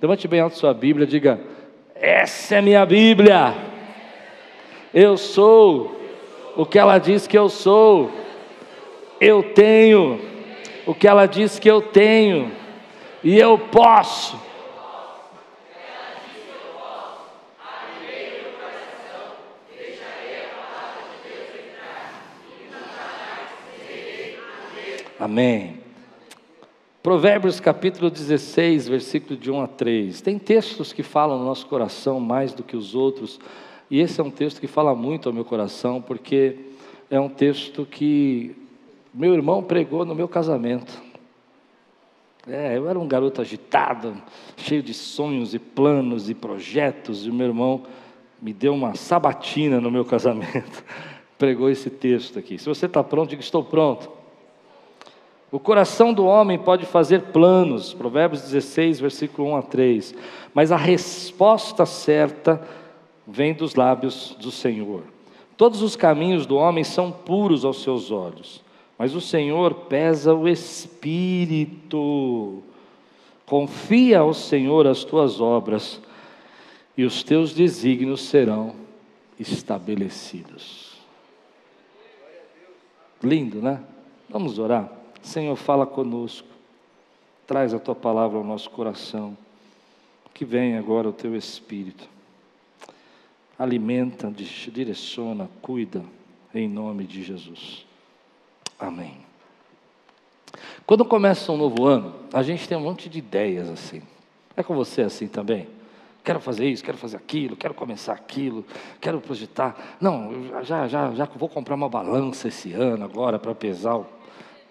Levante bem alto sua Bíblia, diga: Essa é minha Bíblia. Eu sou o que ela diz que eu sou. Eu tenho o que ela diz que eu tenho. E eu posso Amém. Provérbios capítulo 16, versículo de 1 a 3. Tem textos que falam no nosso coração mais do que os outros, e esse é um texto que fala muito ao meu coração, porque é um texto que meu irmão pregou no meu casamento. É, eu era um garoto agitado, cheio de sonhos e planos e projetos, e o meu irmão me deu uma sabatina no meu casamento. Pregou esse texto aqui. Se você está pronto, diga: Estou pronto. O coração do homem pode fazer planos, Provérbios 16, versículo 1 a 3, mas a resposta certa vem dos lábios do Senhor. Todos os caminhos do homem são puros aos seus olhos, mas o Senhor pesa o espírito. Confia ao Senhor as tuas obras, e os teus desígnios serão estabelecidos. Lindo, né? Vamos orar. Senhor, fala conosco, traz a tua palavra ao nosso coração, que venha agora o teu Espírito, alimenta, direciona, cuida, em nome de Jesus. Amém. Quando começa um novo ano, a gente tem um monte de ideias assim. É com você assim também? Quero fazer isso, quero fazer aquilo, quero começar aquilo, quero projetar. Não, já, já, já vou comprar uma balança esse ano agora para pesar o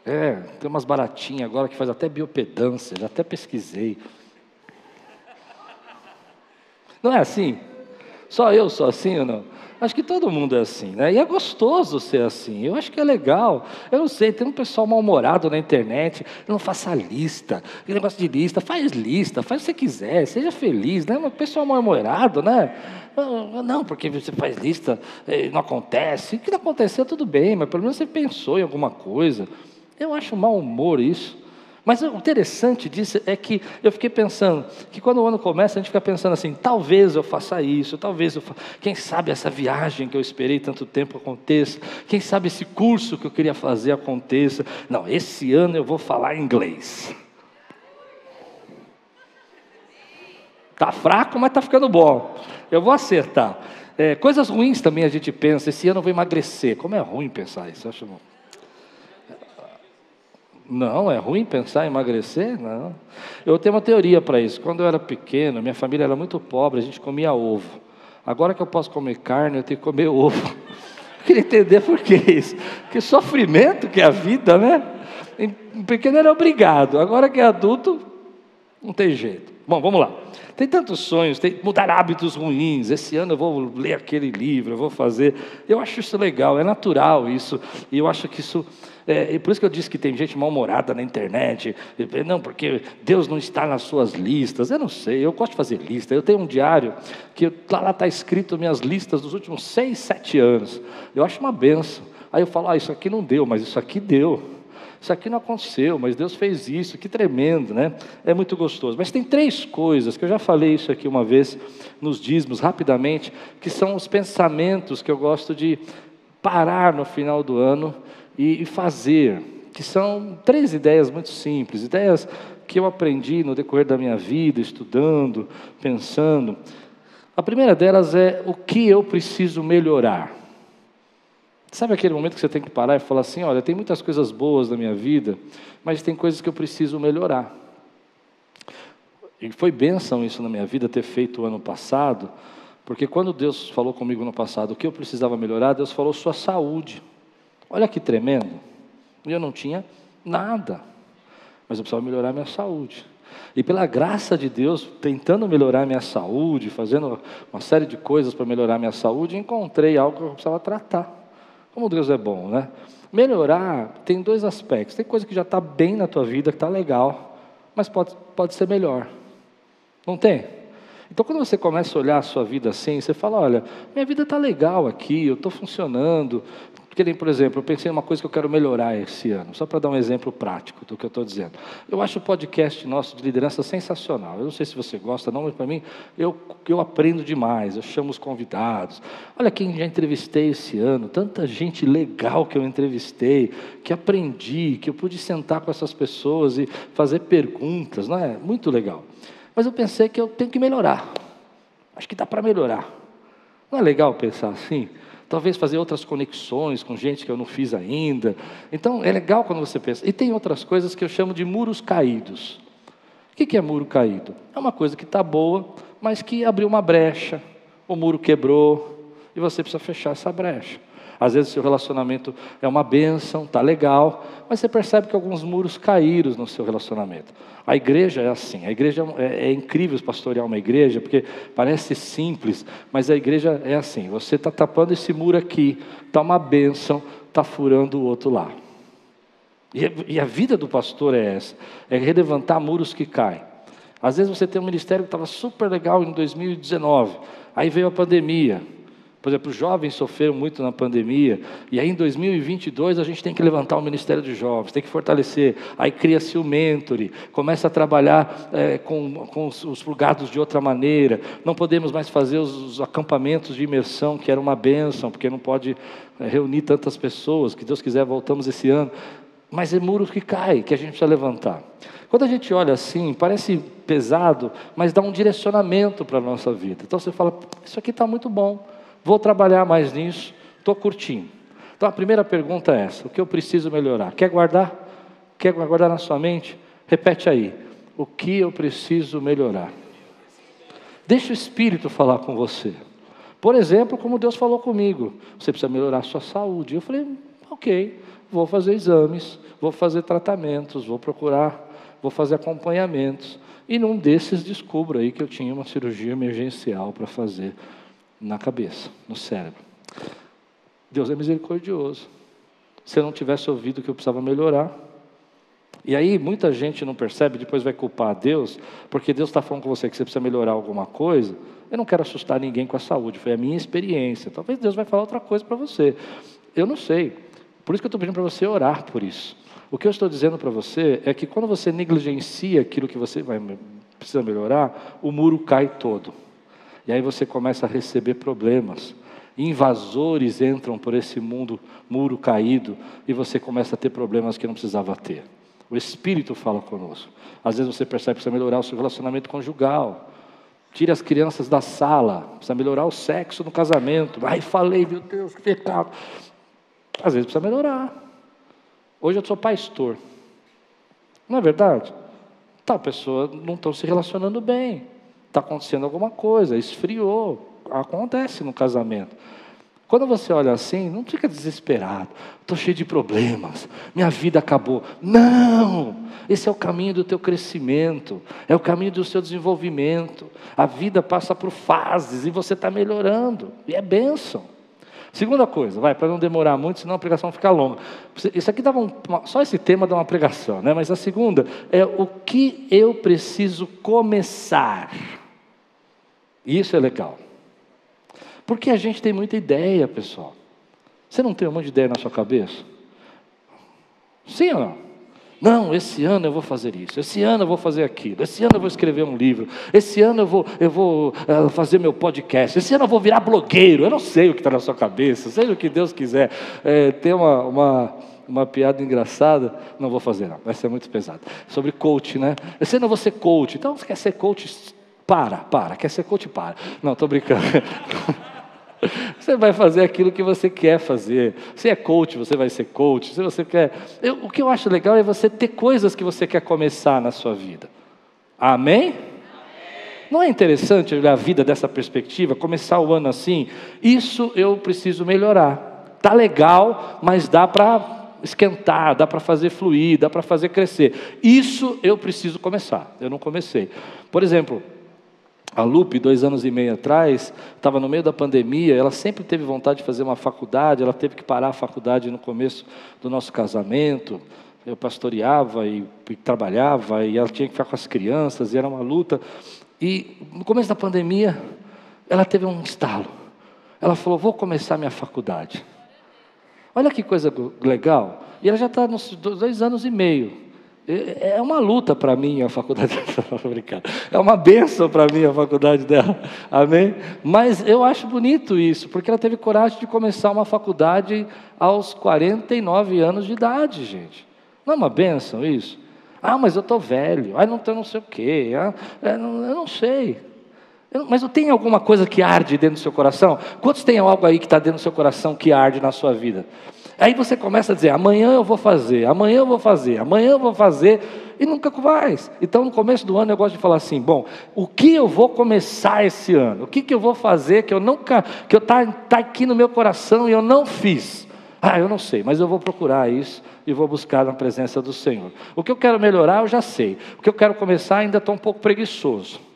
é, tem umas baratinhas agora que faz até biopedância, já até pesquisei. Não é assim? Só eu sou assim ou não? Acho que todo mundo é assim, né? E é gostoso ser assim. Eu acho que é legal. Eu não sei, tem um pessoal mal-humorado na internet. Não faça lista. Que negócio de lista. Faz lista, faz o que você quiser. Seja feliz, né? Um pessoal mal-humorado, né? Não, porque você faz lista, eh, não acontece. O que não aconteceu, tudo bem, mas pelo menos você pensou em alguma coisa. Eu acho mau humor isso. Mas o interessante disso é que eu fiquei pensando que quando o ano começa, a gente fica pensando assim: talvez eu faça isso, talvez eu faça. Quem sabe essa viagem que eu esperei tanto tempo aconteça, quem sabe esse curso que eu queria fazer aconteça. Não, esse ano eu vou falar inglês. Tá fraco, mas tá ficando bom. Eu vou acertar. É, coisas ruins também a gente pensa: esse ano eu vou emagrecer. Como é ruim pensar isso, eu acho. Não, é ruim pensar em emagrecer? Não. Eu tenho uma teoria para isso. Quando eu era pequeno, minha família era muito pobre, a gente comia ovo. Agora que eu posso comer carne, eu tenho que comer ovo. Eu queria entender por que isso. Que sofrimento que é a vida, né? Em pequeno era obrigado, agora que é adulto, não tem jeito. Bom, vamos lá. Tem tantos sonhos, tem mudar hábitos ruins. Esse ano eu vou ler aquele livro, eu vou fazer. Eu acho isso legal, é natural isso. E eu acho que isso é, e por isso que eu disse que tem gente mal-humorada na internet. Não, porque Deus não está nas suas listas. Eu não sei, eu gosto de fazer lista. Eu tenho um diário que lá está escrito minhas listas dos últimos seis, sete anos. Eu acho uma benção. Aí eu falo, ah, isso aqui não deu, mas isso aqui deu. Isso aqui não aconteceu, mas Deus fez isso, que tremendo, né? É muito gostoso. Mas tem três coisas, que eu já falei isso aqui uma vez nos dízimos, rapidamente, que são os pensamentos que eu gosto de parar no final do ano e, fazer, que são três ideias muito simples, ideias que eu aprendi no decorrer da minha vida, estudando, pensando. A primeira delas é o que eu preciso melhorar. Sabe aquele momento que você tem que parar e falar assim: olha, tem muitas coisas boas na minha vida, mas tem coisas que eu preciso melhorar. E foi bênção isso na minha vida ter feito o ano passado, porque quando Deus falou comigo no passado o que eu precisava melhorar, Deus falou sua saúde. Olha que tremendo. Eu não tinha nada, mas eu precisava melhorar minha saúde. E pela graça de Deus, tentando melhorar minha saúde, fazendo uma série de coisas para melhorar minha saúde, encontrei algo que eu precisava tratar. Como Deus é bom, né? Melhorar tem dois aspectos. Tem coisa que já está bem na tua vida, que está legal, mas pode, pode ser melhor. Não tem? Então, quando você começa a olhar a sua vida assim, você fala: olha, minha vida está legal aqui, eu estou funcionando, Porque, por exemplo, eu pensei em uma coisa que eu quero melhorar esse ano, só para dar um exemplo prático do que eu estou dizendo. Eu acho o podcast nosso de liderança sensacional. Eu não sei se você gosta, não, mas para mim, eu, eu aprendo demais. Eu chamo os convidados. Olha quem já entrevistei esse ano, tanta gente legal que eu entrevistei, que aprendi, que eu pude sentar com essas pessoas e fazer perguntas, não é? Muito legal. Mas eu pensei que eu tenho que melhorar. Acho que dá para melhorar. Não é legal pensar assim? Talvez fazer outras conexões com gente que eu não fiz ainda. Então é legal quando você pensa. E tem outras coisas que eu chamo de muros caídos. O que é muro caído? É uma coisa que está boa, mas que abriu uma brecha, o muro quebrou e você precisa fechar essa brecha. Às vezes seu relacionamento é uma bênção, está legal, mas você percebe que alguns muros caíram no seu relacionamento. A igreja é assim, a igreja é, é incrível pastorear uma igreja, porque parece simples, mas a igreja é assim, você está tapando esse muro aqui, está uma bênção, está furando o outro lá. E, e a vida do pastor é essa, é relevantar muros que caem. Às vezes você tem um ministério que estava super legal em 2019, aí veio a pandemia, por exemplo, os jovens sofreram muito na pandemia, e aí em 2022 a gente tem que levantar o Ministério dos Jovens, tem que fortalecer. Aí cria-se o mentoring, começa a trabalhar é, com, com os, os plugados de outra maneira. Não podemos mais fazer os, os, acampamentos de imersão, que era uma bênção, porque não pode é, reunir tantas pessoas. Que Deus quiser, voltamos esse ano. Mas é muro que cai, que a gente precisa levantar. Quando a gente olha assim, parece pesado, mas dá um direcionamento para a nossa vida. Então você fala: Isso aqui está muito bom. Vou trabalhar mais nisso, estou curtindo. Então a primeira pergunta é essa: o que eu preciso melhorar? Quer guardar? Quer guardar na sua mente? Repete aí: o que eu preciso melhorar? Deixa o Espírito falar com você. Por exemplo, como Deus falou comigo: você precisa melhorar a sua saúde. Eu falei: ok, vou fazer exames, vou fazer tratamentos, vou procurar, vou fazer acompanhamentos. E num desses descubro aí que eu tinha uma cirurgia emergencial para fazer na cabeça, no cérebro. Deus é misericordioso. Se eu não tivesse ouvido que eu precisava melhorar. E aí muita gente não percebe, depois vai culpar a Deus, porque Deus está falando com você que você precisa melhorar alguma coisa. Eu não quero assustar ninguém com a saúde, foi a minha experiência. Talvez Deus vai falar outra coisa para você. Eu não sei. Por isso que eu estou pedindo para você orar por isso. O que eu estou dizendo para você é que quando você negligencia aquilo que você vai, precisa melhorar, o muro cai todo. E aí você começa a receber problemas. Invasores entram por esse mundo, muro caído, e você começa a ter problemas que não precisava ter. O Espírito fala conosco. Às vezes você percebe que precisa melhorar o seu relacionamento conjugal. Tire as crianças da sala, precisa melhorar o sexo no casamento. Ai, falei, meu Deus, que pecado. Às vezes precisa melhorar. Hoje eu sou pastor. Não é verdade? Tá, pessoa não estão se relacionando bem está acontecendo alguma coisa, esfriou, acontece no casamento. Quando você olha assim, não fica desesperado, estou cheio de problemas, minha vida acabou. Não! Esse é o caminho do teu crescimento, é o caminho do seu desenvolvimento. A vida passa por fases e você está melhorando, e é bênção. Segunda coisa, vai, para não demorar muito, senão a pregação fica longa. Isso aqui dava um, só esse tema dá uma pregação, né? Mas a segunda é o que eu preciso começar. Isso é legal. Porque a gente tem muita ideia, pessoal. Você não tem um monte de ideia na sua cabeça? Sim ou não? Não, esse ano eu vou fazer isso, esse ano eu vou fazer aquilo, esse ano eu vou escrever um livro, esse ano eu vou, eu vou uh, fazer meu podcast, esse ano eu vou virar blogueiro. Eu não sei o que está na sua cabeça, seja o que Deus quiser. É, tem uma, uma, uma piada engraçada, não vou fazer, não, vai ser muito pesado. Sobre coach, né? Esse ano eu vou ser coach, então você quer ser coach? Para, para. Quer ser coach? Para. Não, estou brincando. Você vai fazer aquilo que você quer fazer. Se é coach, você vai ser coach. Se você quer. Eu, o que eu acho legal é você ter coisas que você quer começar na sua vida. Amém? Não é interessante olhar a vida dessa perspectiva, começar o ano assim? Isso eu preciso melhorar. Tá legal, mas dá para esquentar, dá para fazer fluir, dá para fazer crescer. Isso eu preciso começar. Eu não comecei. Por exemplo, a Lupe, dois anos e meio atrás, estava no meio da pandemia, ela sempre teve vontade de fazer uma faculdade, ela teve que parar a faculdade no começo do nosso casamento. Eu pastoreava e, e trabalhava, e ela tinha que ficar com as crianças, e era uma luta. E no começo da pandemia, ela teve um estalo. Ela falou: Vou começar minha faculdade. Olha que coisa legal. E ela já está nos dois anos e meio. É uma luta para mim a faculdade dela. É uma benção para mim a faculdade dela. Amém? Mas eu acho bonito isso, porque ela teve coragem de começar uma faculdade aos 49 anos de idade, gente. Não é uma benção isso? Ah, mas eu estou velho. Ah, não estou não sei o quê. Ah, eu não sei. Eu, mas tem alguma coisa que arde dentro do seu coração? Quantos tem algo aí que está dentro do seu coração que arde na sua vida? Aí você começa a dizer: amanhã eu vou fazer, amanhã eu vou fazer, amanhã eu vou fazer, e nunca faz. Então, no começo do ano, eu gosto de falar assim: bom, o que eu vou começar esse ano? O que, que eu vou fazer que eu nunca, que eu está tá aqui no meu coração e eu não fiz? Ah, eu não sei, mas eu vou procurar isso e vou buscar na presença do Senhor. O que eu quero melhorar, eu já sei. O que eu quero começar, ainda estou um pouco preguiçoso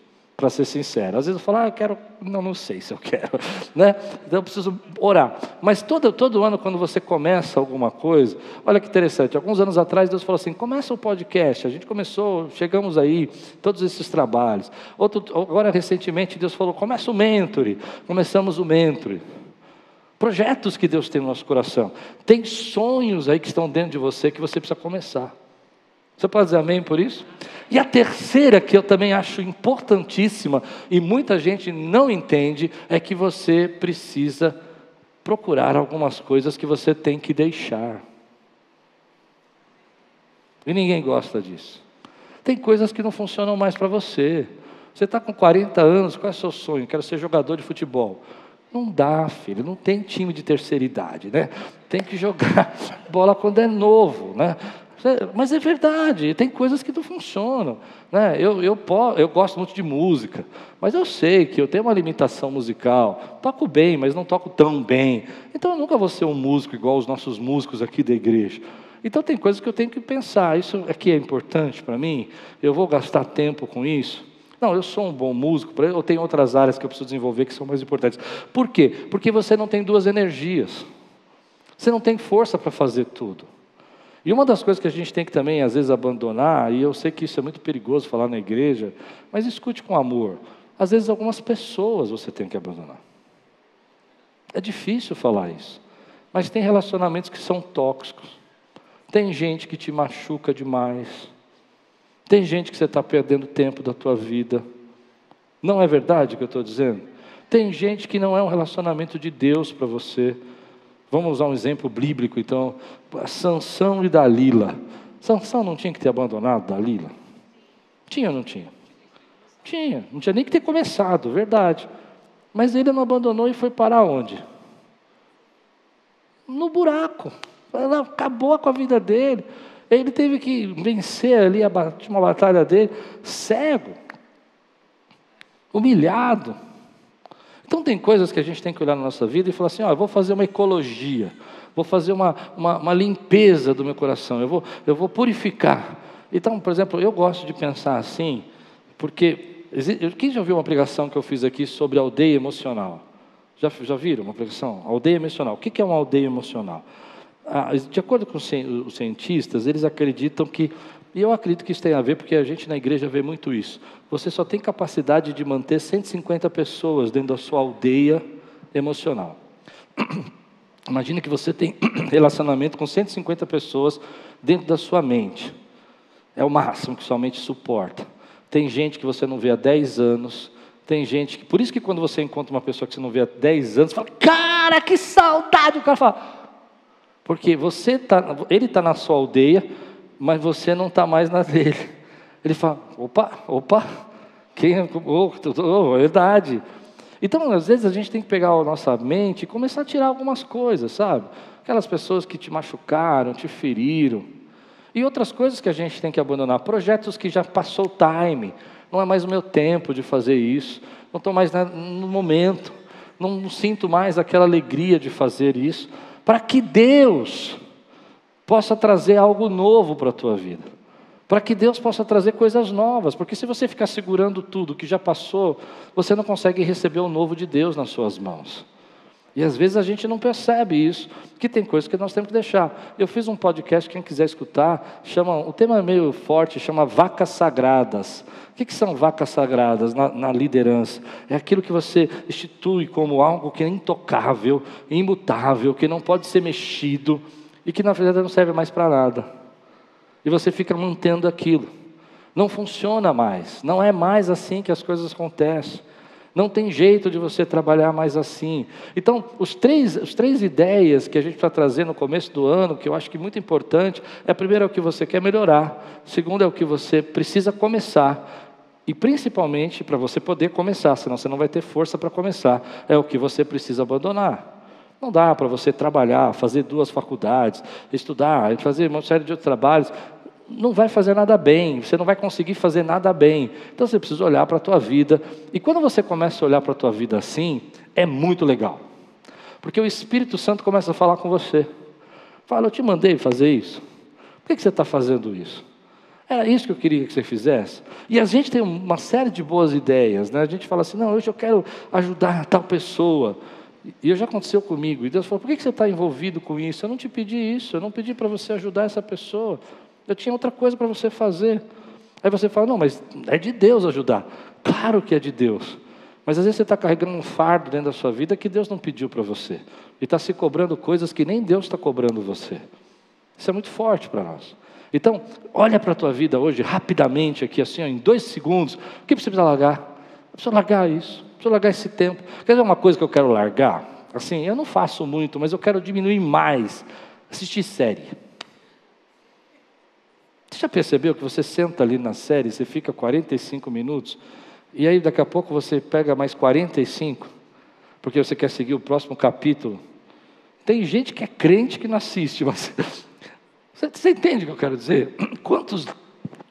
para ser sincero. Às vezes eu falo, ah, eu quero, não, não sei se eu quero, né? Então eu preciso orar. Mas todo, todo ano, quando você começa alguma coisa, olha que interessante, alguns anos atrás Deus falou assim, começa o podcast, a gente começou, chegamos aí, todos esses trabalhos. Outro, agora, recentemente, Deus falou, começa o Mentoring, começamos o Mentoring. Projetos que Deus tem no nosso coração. Tem sonhos aí que estão dentro de você que você precisa começar. Você pode dizer amém por isso? E a terceira, que eu também acho importantíssima, e muita gente não entende, é que você precisa procurar algumas coisas que você tem que deixar. E ninguém gosta disso. Tem coisas que não funcionam mais para você. Você está com 40 anos, qual é o seu sonho? Quero ser jogador de futebol. Não dá, filho, não tem time de terceira idade, né? Tem que jogar bola quando é novo, né? Mas é verdade, tem coisas que não funcionam. Né? Eu, eu, eu gosto muito de música, mas eu sei que eu tenho uma limitação musical. Toco bem, mas não toco tão bem. Então eu nunca vou ser um músico igual os nossos músicos aqui da igreja. Então tem coisas que eu tenho que pensar. Isso aqui é importante para mim? Eu vou gastar tempo com isso? Não, eu sou um bom músico, eu tenho outras áreas que eu preciso desenvolver que são mais importantes. Por quê? Porque você não tem duas energias. Você não tem força para fazer tudo. E uma das coisas que a gente tem que também, às vezes, abandonar, e eu sei que isso é muito perigoso falar na igreja, mas escute com amor. Às vezes, algumas pessoas você tem que abandonar. É difícil falar isso, mas tem relacionamentos que são tóxicos. Tem gente que te machuca demais. Tem gente que você está perdendo tempo da tua vida. Não é verdade o que eu estou dizendo? Tem gente que não é um relacionamento de Deus para você. Vamos usar um exemplo bíblico, então. Sansão e Dalila. Sansão não tinha que ter abandonado Dalila? Tinha ou não tinha? Tinha, não tinha nem que ter começado, verdade. Mas ele não abandonou e foi para onde? No buraco. Acabou com a vida dele. Ele teve que vencer ali a batalha dele, cego, humilhado. Então, tem coisas que a gente tem que olhar na nossa vida e falar assim: ó, eu vou fazer uma ecologia, vou fazer uma, uma, uma limpeza do meu coração, eu vou, eu vou purificar. Então, por exemplo, eu gosto de pensar assim, porque. Quem já viu uma pregação que eu fiz aqui sobre aldeia emocional? Já, já viram uma pregação? Aldeia emocional. O que é uma aldeia emocional? Ah, de acordo com os cientistas, eles acreditam que e eu acredito que isso tem a ver porque a gente na igreja vê muito isso. Você só tem capacidade de manter 150 pessoas dentro da sua aldeia emocional. Imagina que você tem relacionamento com 150 pessoas dentro da sua mente. É o máximo que sua mente suporta. Tem gente que você não vê há 10 anos. Tem gente que. Por isso que quando você encontra uma pessoa que você não vê há 10 anos, você fala, cara, que saudade! O cara fala. Porque você tá, ele está na sua aldeia, mas você não está mais na dele. Ele fala: opa, opa, quem, oh, oh, verdade. Então, às vezes, a gente tem que pegar a nossa mente e começar a tirar algumas coisas, sabe? Aquelas pessoas que te machucaram, te feriram. E outras coisas que a gente tem que abandonar. Projetos que já passou o time. Não é mais o meu tempo de fazer isso. Não estou mais no momento. Não sinto mais aquela alegria de fazer isso. Para que Deus possa trazer algo novo para a tua vida. Para que Deus possa trazer coisas novas, porque se você ficar segurando tudo que já passou, você não consegue receber o novo de Deus nas suas mãos. E às vezes a gente não percebe isso, que tem coisas que nós temos que deixar. Eu fiz um podcast, quem quiser escutar, chama, o tema é meio forte, chama Vacas Sagradas. O que, que são vacas sagradas na, na, liderança? É aquilo que você institui como algo que é intocável, imutável, que não pode ser mexido e que na verdade não serve mais para nada. E você fica mantendo aquilo. Não funciona mais, não é mais assim que as coisas acontecem. Não tem jeito de você trabalhar mais assim. Então, os três, as três ideias que a gente está trazendo no começo do ano, que eu acho que é muito importante, é primeiro é o que você quer melhorar, segundo é o que você precisa começar, e principalmente para você poder começar, senão você não vai ter força para começar, é o que você precisa abandonar. Não dá para você trabalhar, fazer duas faculdades, estudar, fazer uma série de outros trabalhos não vai fazer nada bem, você não vai conseguir fazer nada bem. Então você precisa olhar para a tua vida. E quando você começa a olhar para a tua vida assim, é muito legal. Porque o Espírito Santo começa a falar com você. Fala, eu te mandei fazer isso. Por que você está fazendo isso? Era isso que eu queria que você fizesse. E a gente tem uma série de boas ideias. Né? A gente fala assim, não, hoje eu quero ajudar tal pessoa. E já aconteceu comigo. E Deus falou, por que você está envolvido com isso? Eu não te pedi isso, eu não pedi para você ajudar essa pessoa. Eu tinha outra coisa para você fazer. Aí você fala, não, mas é de Deus ajudar. Claro que é de Deus. Mas às vezes você está carregando um fardo dentro da sua vida que Deus não pediu para você. E está se cobrando coisas que nem Deus está cobrando você. Isso é muito forte para nós. Então, olha para a tua vida hoje, rapidamente, aqui, assim, ó, em dois segundos. O que precisa largar? Precisa largar isso. Precisa largar esse tempo. Quer dizer uma coisa que eu quero largar? Assim, eu não faço muito, mas eu quero diminuir mais. Assistir série. Você já percebeu que você senta ali na série, você fica 45 minutos, e aí daqui a pouco você pega mais 45, porque você quer seguir o próximo capítulo? Tem gente que é crente que não assiste, mas. Você, você entende o que eu quero dizer? Quantos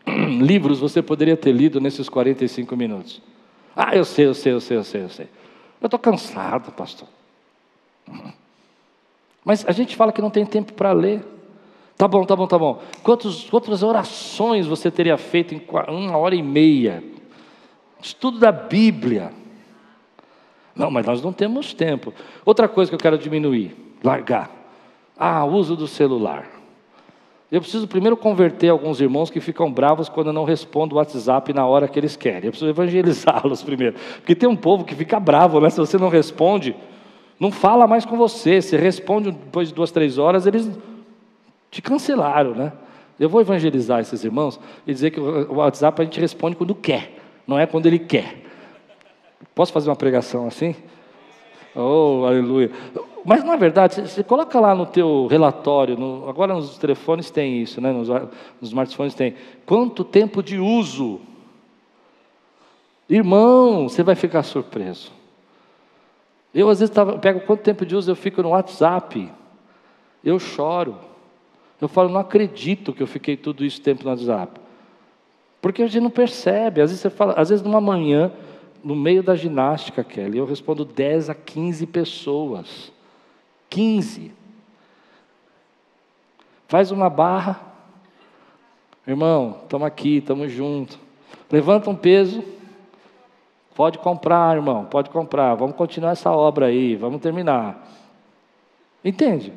livros você poderia ter lido nesses 45 minutos? Ah, eu sei, eu sei, eu sei, eu sei, eu sei. Eu estou cansado, pastor. Mas a gente fala que não tem tempo para ler. Tá bom, tá bom, tá bom. Quantos, quantas orações você teria feito em uma hora e meia? Estudo da Bíblia. Não, mas nós não temos tempo. Outra coisa que eu quero diminuir, largar. Ah, uso do celular. Eu preciso primeiro converter alguns irmãos que ficam bravos quando eu não respondo o WhatsApp na hora que eles querem. Eu preciso evangelizá-los primeiro. Porque tem um povo que fica bravo, né? Se você não responde, não fala mais com você. Se responde depois de duas, três horas, eles te cancelaram, né? Eu vou evangelizar esses irmãos e dizer que o WhatsApp a gente responde quando quer, não é quando ele quer. Posso fazer uma pregação assim? Oh, aleluia. Mas é verdade, você, coloca lá no teu relatório, no, agora nos telefones tem isso, né? nos, nos smartphones tem. Quanto tempo de uso? Irmão, você vai ficar surpreso. Eu às vezes tava, pego quanto tempo de uso eu fico no WhatsApp. Eu choro. Eu falo, não acredito que eu fiquei tudo isso tempo no WhatsApp. Porque a gente não percebe. Às vezes você fala, às vezes numa manhã, no meio da ginástica, Kelly, eu respondo 10 a 15 pessoas. 15. Faz uma barra. Irmão, estamos aqui, estamos juntos. Levanta um peso. Pode comprar, irmão, pode comprar. Vamos continuar essa obra aí, vamos terminar. Entende?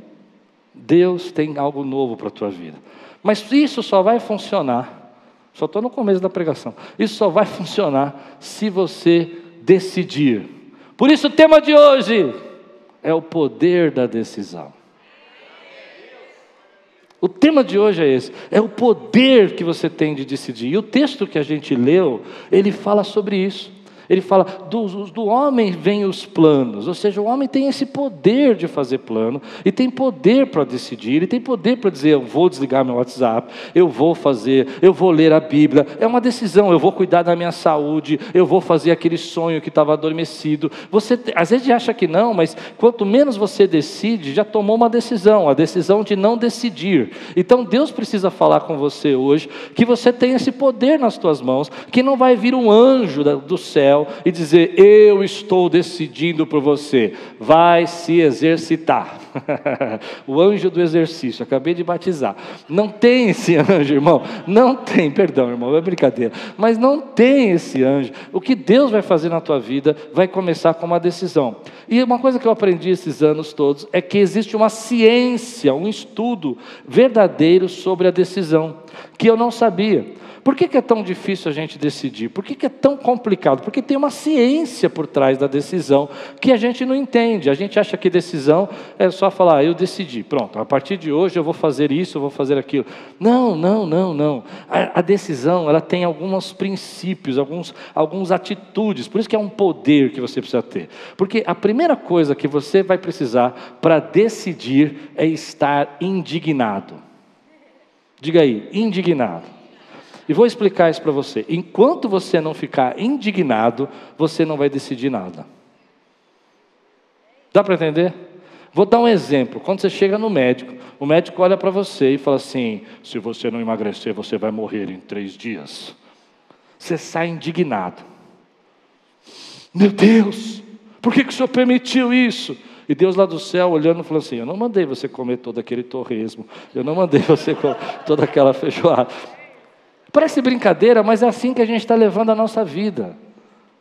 Deus tem algo novo para a tua vida. Mas isso só vai funcionar, só estou no começo da pregação, isso só vai funcionar se você decidir. Por isso o tema de hoje é o poder da decisão. O tema de hoje é esse, é o poder que você tem de decidir. E o texto que a gente leu, ele fala sobre isso. Ele fala: do, do homem vêm os planos, ou seja, o homem tem esse poder de fazer plano, e tem poder para decidir, e tem poder para dizer: eu vou desligar meu WhatsApp, eu vou fazer, eu vou ler a Bíblia. É uma decisão, eu vou cuidar da minha saúde, eu vou fazer aquele sonho que estava adormecido. Você às vezes acha que não, mas quanto menos você decide, já tomou uma decisão, a decisão de não decidir. Então Deus precisa falar com você hoje que você tem esse poder nas tuas mãos, que não vai vir um anjo do céu e dizer: Eu estou decidindo por você, vai se exercitar. o anjo do exercício, acabei de batizar. Não tem esse anjo, irmão, não tem, perdão, irmão, é brincadeira, mas não tem esse anjo. O que Deus vai fazer na tua vida vai começar com uma decisão. E uma coisa que eu aprendi esses anos todos é que existe uma ciência, um estudo verdadeiro sobre a decisão, que eu não sabia. Por que, que, é tão difícil a gente decidir? Por que, que, é tão complicado? Porque tem uma ciência por trás da decisão que a gente não entende. A gente acha que decisão é só falar, ah, eu decidi, pronto, a partir de hoje eu vou fazer isso, eu vou fazer aquilo. Não, não, não, não. A, a decisão ela tem alguns princípios, alguns, algumas atitudes, por isso que é um poder que você precisa ter. Porque a primeira coisa que você vai precisar para decidir é estar indignado. Diga aí, indignado. E vou explicar isso para você. Enquanto você não ficar indignado, você não vai decidir nada. Dá para entender? Vou dar um exemplo. Quando você chega no médico, o médico olha para você e fala assim: se você não emagrecer, você vai morrer em três dias. Você sai indignado. Meu Deus, por que, que o senhor permitiu isso? E Deus lá do céu olhando falou assim: Eu não mandei você comer todo aquele torresmo, eu não mandei você comer toda aquela feijoada. Parece brincadeira, mas é assim que a gente está levando a nossa vida.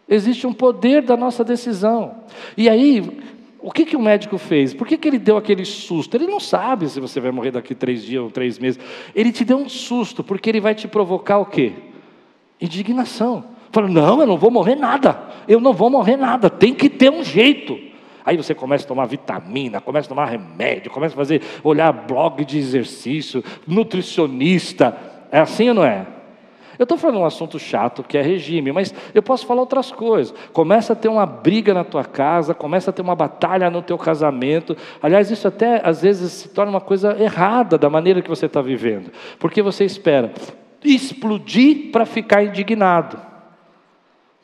Existe um poder da nossa decisão. E aí, o que, que o médico fez? Por que, que ele deu aquele susto? Ele não sabe se você vai morrer daqui três dias ou três meses. Ele te deu um susto, porque ele vai te provocar o quê? Indignação. Fala, não, eu não vou morrer nada. Eu não vou morrer nada. Tem que ter um jeito. Aí você começa a tomar vitamina, começa a tomar remédio, começa a fazer, olhar blog de exercício, nutricionista. É assim ou não é? Eu estou falando um assunto chato que é regime, mas eu posso falar outras coisas. Começa a ter uma briga na tua casa, começa a ter uma batalha no teu casamento. Aliás, isso até às vezes se torna uma coisa errada da maneira que você está vivendo, porque você espera explodir para ficar indignado.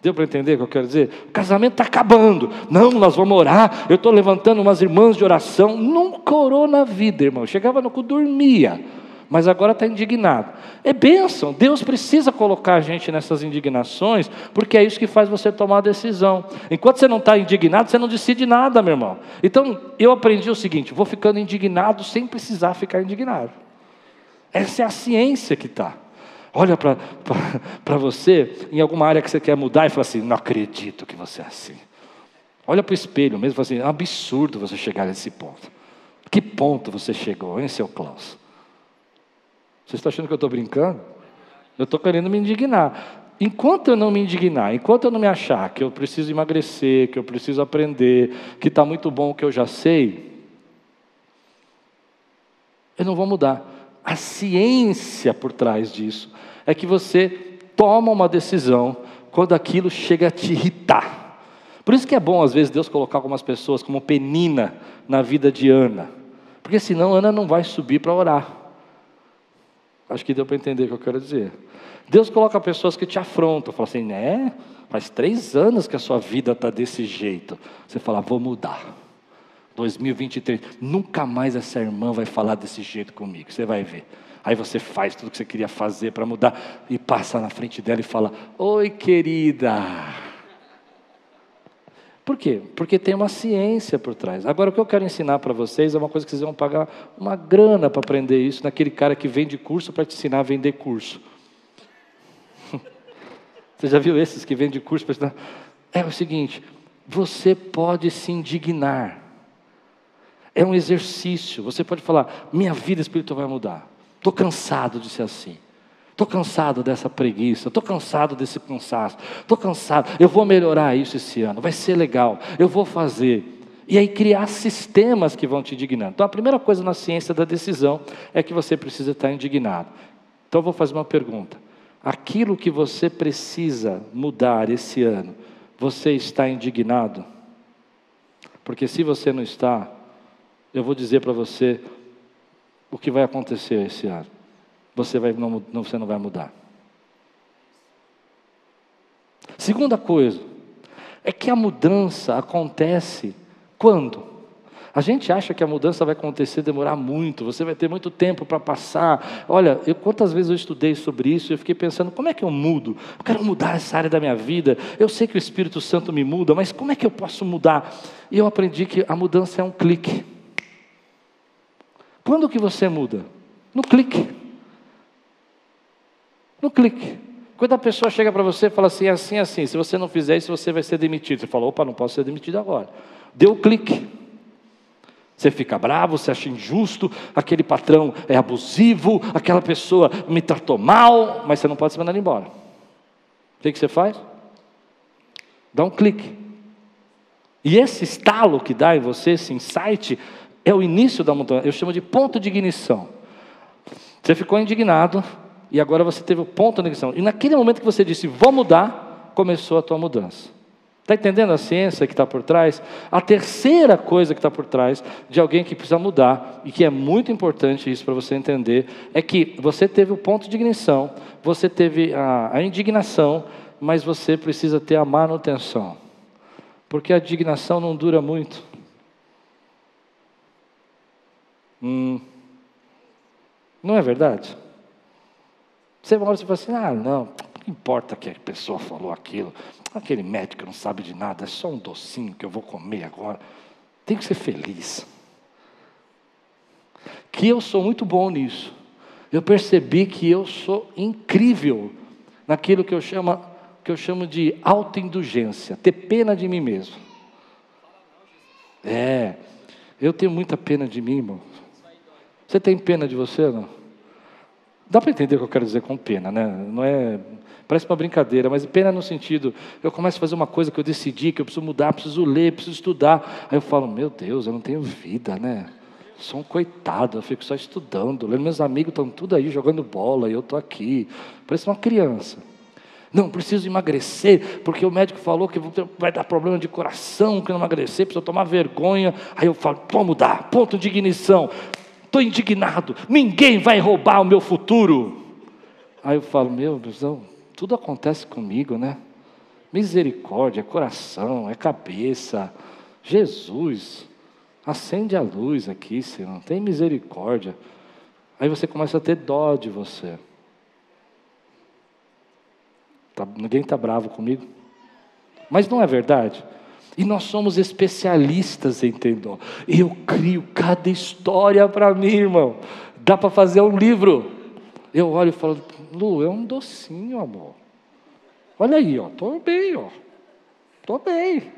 Deu para entender o que eu quero dizer? O casamento está acabando. Não, nós vamos orar. Eu estou levantando umas irmãs de oração. Nunca orou na vida, irmão. Chegava no cu, dormia mas agora está indignado. É bênção, Deus precisa colocar a gente nessas indignações, porque é isso que faz você tomar a decisão. Enquanto você não está indignado, você não decide nada, meu irmão. Então, eu aprendi o seguinte: vou ficando indignado sem precisar ficar indignado. Essa é a ciência que está. Olha para você em alguma área que você quer mudar e fala assim: não acredito que você é assim. Olha para o espelho mesmo e fala assim: é um absurdo você chegar nesse ponto. Que ponto você chegou, hein, seu Klaus? Você está achando que eu estou brincando? Eu estou querendo me indignar. Enquanto eu não me indignar, enquanto eu não me achar que eu preciso emagrecer, que eu preciso aprender, que está muito bom o que eu já sei, eu não vou mudar. A ciência por trás disso é que você toma uma decisão quando aquilo chega a te irritar. Por isso que é bom, às vezes, Deus colocar algumas pessoas como penina na vida de Ana. Porque senão Ana não vai subir para orar. Acho que deu para entender o que eu quero dizer. Deus coloca pessoas que te afrontam, fala assim, né? Faz três anos que a sua vida está desse jeito. Você fala, vou mudar. 2023, nunca mais essa irmã vai falar desse jeito comigo. Você vai ver. Aí você faz tudo o que você queria fazer para mudar e passa na frente dela e fala: Oi, querida. Por quê? Porque tem uma ciência por trás. Agora, o que eu quero ensinar para vocês é uma coisa que vocês vão pagar uma grana para aprender isso naquele cara que vende curso para te ensinar a vender curso. Você já viu esses que vendem curso para ensinar? É o seguinte: você pode se indignar. É um exercício. Você pode falar: minha vida espiritual vai mudar. Estou cansado de ser assim. Estou cansado dessa preguiça, estou cansado desse cansaço, estou cansado, eu vou melhorar isso esse ano, vai ser legal, eu vou fazer. E aí criar sistemas que vão te indignando. Então a primeira coisa na ciência da decisão é que você precisa estar indignado. Então eu vou fazer uma pergunta. Aquilo que você precisa mudar esse ano, você está indignado? Porque se você não está, eu vou dizer para você o que vai acontecer esse ano você, vai, não, você não vai mudar. Segunda coisa, é que a mudança acontece quando? A gente acha que a mudança vai acontecer, demorar muito, você vai ter muito tempo para passar. Olha, eu, quantas vezes eu estudei sobre isso, eu fiquei pensando, como é que eu mudo? Eu quero mudar essa área da minha vida. Eu sei que o Espírito Santo me muda, mas como é que eu posso mudar? E eu aprendi que a mudança é um clique. Quando que você muda? No clique. No clique. Quando a pessoa chega para você e fala assim, assim, assim, se você não fizer isso, você vai ser demitido. Você fala, opa, não posso ser demitido agora. Deu o clique. Você fica bravo, você acha injusto, aquele patrão é abusivo, aquela pessoa me tratou mal, mas você não pode se mandar embora. O que, que você faz? Dá um clique. E esse estalo que dá em você, esse insight, é o início da mudança. Eu chamo de ponto de ignição. Você ficou indignado e agora você teve o ponto de ignição. E naquele momento que você disse, vou mudar, começou a tua mudança. Está entendendo a ciência que está por trás? A terceira coisa que está por trás de alguém que precisa mudar, e que é muito importante isso para você entender, é que você teve o ponto de ignição, você teve a, a indignação, mas você precisa ter a manutenção. Porque a indignação não dura muito. Hum, não é verdade? Você olha e fala assim: ah, não, não importa que a pessoa falou aquilo, aquele médico não sabe de nada, é só um docinho que eu vou comer agora. Tem que ser feliz. Que eu sou muito bom nisso. Eu percebi que eu sou incrível naquilo que eu chamo, que eu chamo de autoindulgência, ter pena de mim mesmo. É, eu tenho muita pena de mim, irmão. Você tem pena de você, não? Dá para entender o que eu quero dizer com pena, né? Não é Parece uma brincadeira, mas pena no sentido, eu começo a fazer uma coisa que eu decidi, que eu preciso mudar, preciso ler, preciso estudar. Aí eu falo, meu Deus, eu não tenho vida, né? Sou um coitado, eu fico só estudando. Meus amigos estão tudo aí jogando bola e eu estou aqui. Parece uma criança. Não, preciso emagrecer, porque o médico falou que vai dar problema de coração, que não emagrecer, preciso tomar vergonha. Aí eu falo, vou mudar, ponto de ignição. Estou indignado, ninguém vai roubar o meu futuro. Aí eu falo, meu Deus, tudo acontece comigo, né? Misericórdia, é coração, é cabeça. Jesus, acende a luz aqui, Senhor. Tem misericórdia. Aí você começa a ter dó de você. Tá, ninguém está bravo comigo? Mas não é verdade? E nós somos especialistas em ter dó. Eu crio cada história para mim, irmão. Dá para fazer um livro. Eu olho e falo, Lu, é um docinho, amor. Olha aí, ó, estou bem, ó. Estou bem.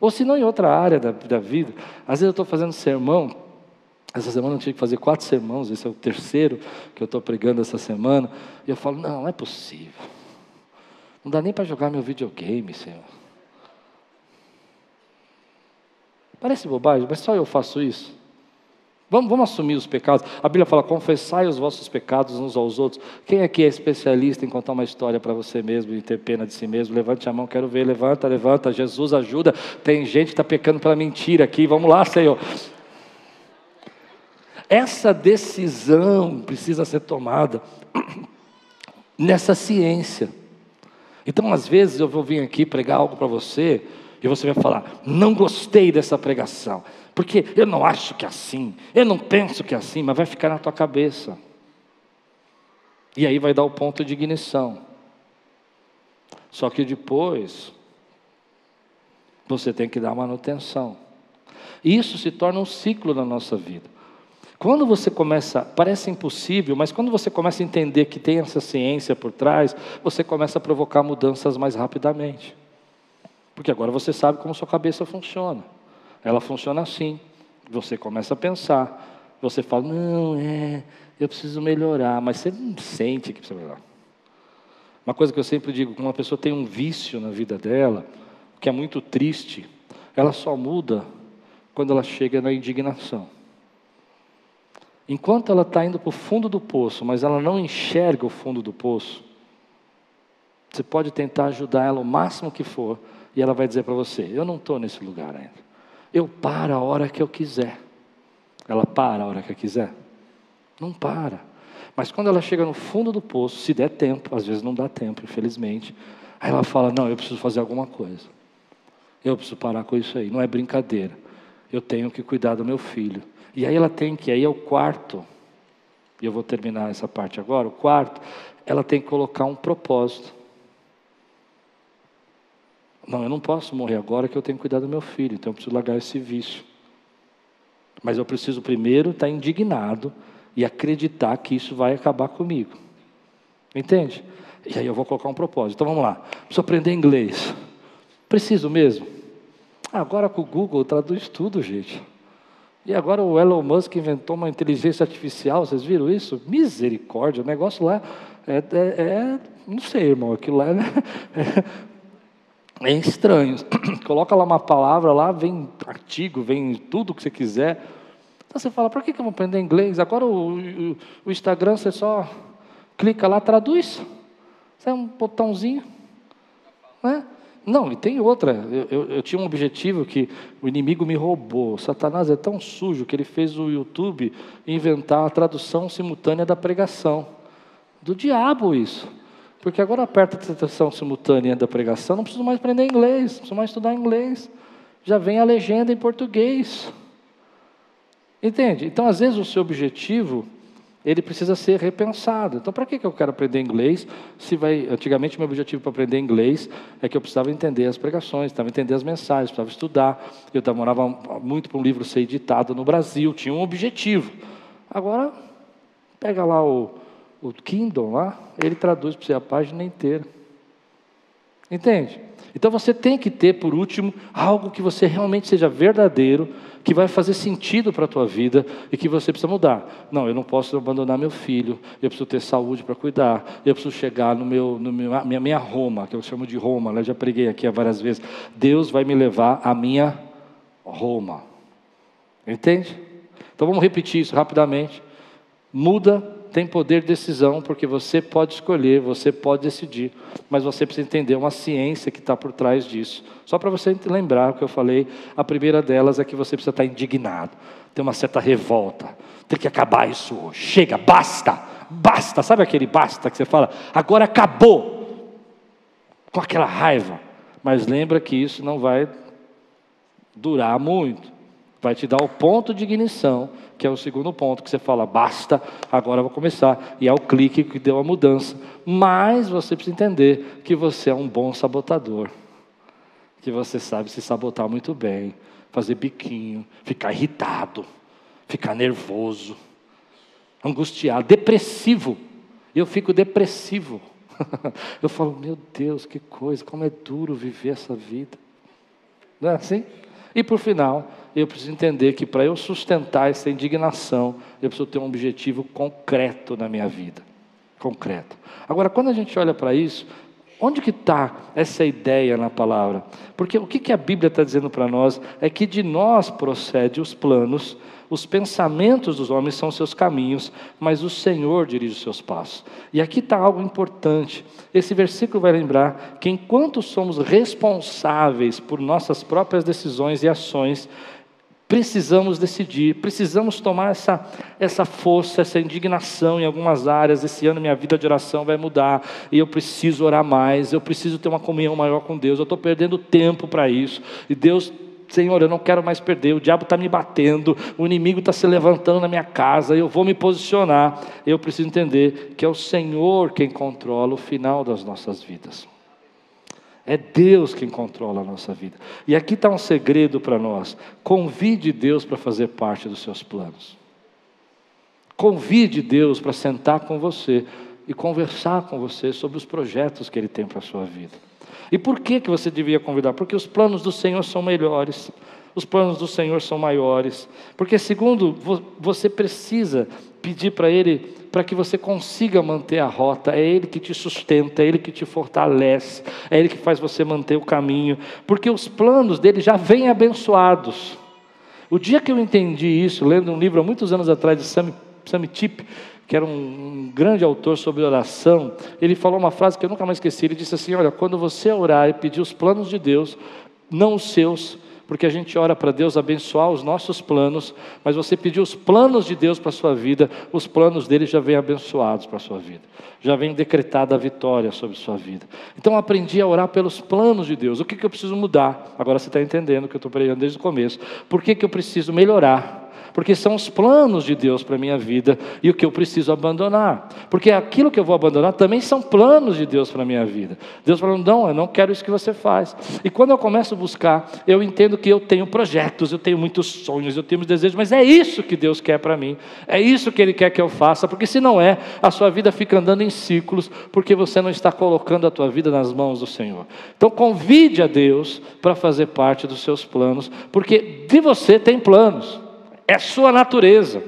Ou se não em outra área da, da vida. Às vezes eu estou fazendo sermão. Essa semana eu tive que fazer quatro sermãos, esse é o terceiro que eu estou pregando essa semana. E eu falo, não, não é possível. Não dá nem para jogar meu videogame, Senhor. Parece bobagem, mas só eu faço isso. Vamos, vamos assumir os pecados. A Bíblia fala: confessai os vossos pecados uns aos outros. Quem aqui é especialista em contar uma história para você mesmo e ter pena de si mesmo? Levante a mão, quero ver. Levanta, levanta. Jesus ajuda. Tem gente que está pecando pela mentira aqui. Vamos lá, Senhor. Essa decisão precisa ser tomada nessa ciência. Então, às vezes, eu vou vir aqui pregar algo para você e você vai falar: não gostei dessa pregação porque eu não acho que é assim, eu não penso que é assim, mas vai ficar na tua cabeça. E aí vai dar o ponto de ignição. Só que depois, você tem que dar manutenção. E isso se torna um ciclo na nossa vida. Quando você começa, parece impossível, mas quando você começa a entender que tem essa ciência por trás, você começa a provocar mudanças mais rapidamente. Porque agora você sabe como sua cabeça funciona. Ela funciona assim. Você começa a pensar, você fala, não, é, eu preciso melhorar, mas você não sente que precisa melhorar. Uma coisa que eu sempre digo, quando uma pessoa tem um vício na vida dela, que é muito triste, ela só muda quando ela chega na indignação. Enquanto ela está indo para o fundo do poço, mas ela não enxerga o fundo do poço, você pode tentar ajudar ela o máximo que for, e ela vai dizer para você: Eu não estou nesse lugar ainda. Eu paro a hora que eu quiser. Ela para a hora que quiser? Não para. Mas quando ela chega no fundo do poço, se der tempo, às vezes não dá tempo, infelizmente, aí ela fala: Não, eu preciso fazer alguma coisa. Eu preciso parar com isso aí. Não é brincadeira. eu tenho que cuidar do meu filho. E aí ela tem que, aí é o quarto, e eu vou terminar essa parte agora, o quarto, ela tem que colocar um propósito. Não, eu não posso morrer agora que eu tenho que cuidar do meu filho, então eu preciso largar esse vício. Mas eu preciso primeiro estar indignado e acreditar que isso vai acabar comigo. Entende? E aí eu vou colocar um propósito. Então vamos lá. Preciso aprender inglês. Preciso mesmo? Agora com o Google traduz tudo, gente. E agora o Elon Musk inventou uma inteligência artificial, vocês viram isso? Misericórdia, o negócio lá é, é, é não sei, irmão, aquilo lá é, é estranho. Coloca lá uma palavra, lá vem artigo, vem tudo que você quiser. Então você fala, para que, eu vou aprender inglês? Agora o, o, o Instagram você só clica lá, traduz. Isso é um botãozinho. Né? Não, e tem outra. Eu, eu, eu, tinha um objetivo que o inimigo me roubou. Satanás é tão sujo que ele fez o YouTube inventar a tradução simultânea da pregação. Do diabo isso. Porque agora aperta a tradução simultânea da pregação, não preciso mais aprender inglês, não preciso mais estudar inglês. Já vem a legenda em português. Entende? Então, às vezes, o seu objetivo ele precisa ser repensado. Então, para que eu quero aprender inglês? Se vai, antigamente meu objetivo para aprender inglês é que eu precisava entender as pregações, precisava entender as mensagens, precisava estudar. Eu demorava muito para um livro ser editado no Brasil, tinha um objetivo. Agora, pega lá o, o Kindle lá, ele traduz para você a página inteira. Entende? Então você tem que ter, por último, algo que você realmente seja verdadeiro, que vai fazer sentido para a tua vida e que você precisa mudar. Não, eu não posso abandonar meu filho, eu preciso ter saúde para cuidar, eu preciso chegar no meu, no meu minha, minha Roma, que eu chamo de Roma, né? eu já preguei aqui várias vezes. Deus vai me levar à minha Roma. Entende? Então vamos repetir isso rapidamente. Muda tem poder de decisão, porque você pode escolher, você pode decidir, mas você precisa entender uma ciência que está por trás disso. Só para você lembrar o que eu falei, a primeira delas é que você precisa estar indignado, ter uma certa revolta, tem que acabar isso hoje. Chega, basta, basta, sabe aquele basta que você fala, agora acabou, com aquela raiva, mas lembra que isso não vai durar muito, vai te dar o ponto de ignição que é o segundo ponto, que você fala, basta, agora vou começar. E é o clique que deu a mudança. Mas você precisa entender que você é um bom sabotador. Que você sabe se sabotar muito bem, fazer biquinho, ficar irritado, ficar nervoso, angustiado, depressivo. Eu fico depressivo. Eu falo, meu Deus, que coisa, como é duro viver essa vida. Não é assim? E por final, eu preciso entender que para eu sustentar essa indignação, eu preciso ter um objetivo concreto na minha vida. Concreto. Agora, quando a gente olha para isso, onde que está essa ideia na palavra? Porque o que, que a Bíblia está dizendo para nós é que de nós procede os planos os pensamentos dos homens são seus caminhos, mas o Senhor dirige os seus passos. E aqui está algo importante. Esse versículo vai lembrar que enquanto somos responsáveis por nossas próprias decisões e ações, precisamos decidir, precisamos tomar essa, essa força, essa indignação em algumas áreas. Esse ano minha vida de oração vai mudar e eu preciso orar mais, eu preciso ter uma comunhão maior com Deus. Eu estou perdendo tempo para isso e Deus Senhor, eu não quero mais perder, o diabo está me batendo, o inimigo está se levantando na minha casa, eu vou me posicionar. Eu preciso entender que é o Senhor quem controla o final das nossas vidas. É Deus quem controla a nossa vida. E aqui está um segredo para nós: convide Deus para fazer parte dos seus planos. Convide Deus para sentar com você e conversar com você sobre os projetos que Ele tem para a sua vida. E por que, que você devia convidar? Porque os planos do Senhor são melhores, os planos do Senhor são maiores. Porque, segundo, você precisa pedir para Ele para que você consiga manter a rota. É Ele que te sustenta, é Ele que te fortalece, é Ele que faz você manter o caminho. Porque os planos dele já vêm abençoados. O dia que eu entendi isso, lendo um livro há muitos anos atrás de Sam, Sam Tip, que era um, grande autor sobre oração, ele falou uma frase que eu nunca mais esqueci. Ele disse assim: Olha, quando você orar e pedir os planos de Deus, não os seus, porque a gente ora para Deus abençoar os nossos planos, mas você pediu os planos de Deus para a sua vida, os planos dele já vêm abençoados para a sua vida, já vem decretada a vitória sobre a sua vida. Então aprendi a orar pelos planos de Deus. O que, que eu preciso mudar? Agora você está entendendo o que eu estou pregando desde o começo. Por que, que eu preciso melhorar? Porque são os planos de Deus para a minha vida e o que eu preciso abandonar. Porque aquilo que eu vou abandonar também são planos de Deus para a minha vida. Deus falando, não, eu não quero isso que você faz. E quando eu começo a buscar, eu entendo que eu tenho projetos, eu tenho muitos sonhos, eu tenho desejos, mas é isso que Deus quer para mim, é isso que Ele quer que eu faça, porque se não é, a sua vida fica andando em ciclos, porque você não está colocando a tua vida nas mãos do Senhor. Então convide a Deus para fazer parte dos seus planos, porque de você tem planos. É a sua natureza,